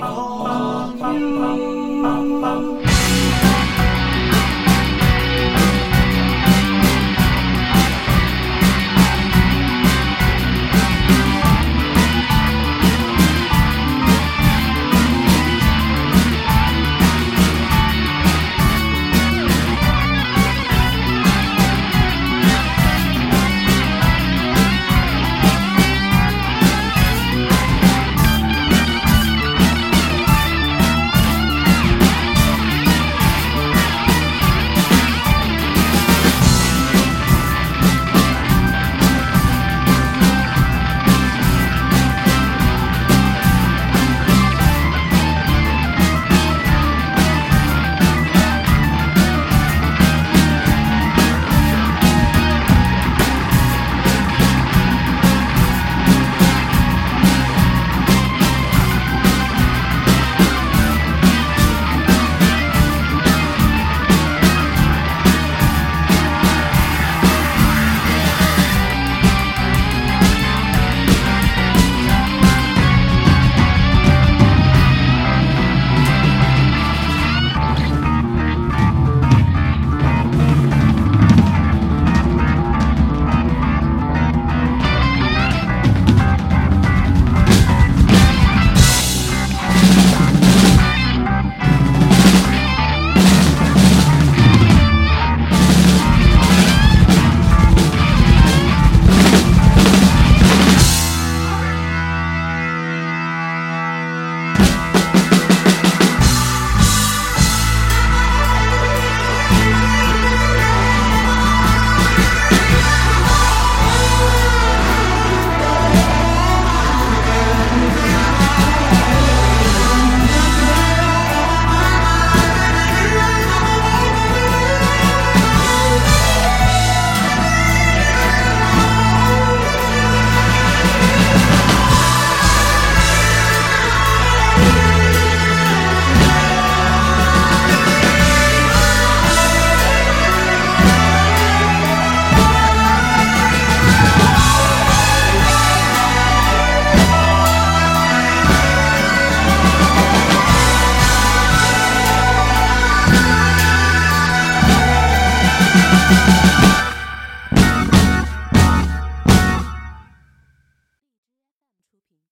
on you.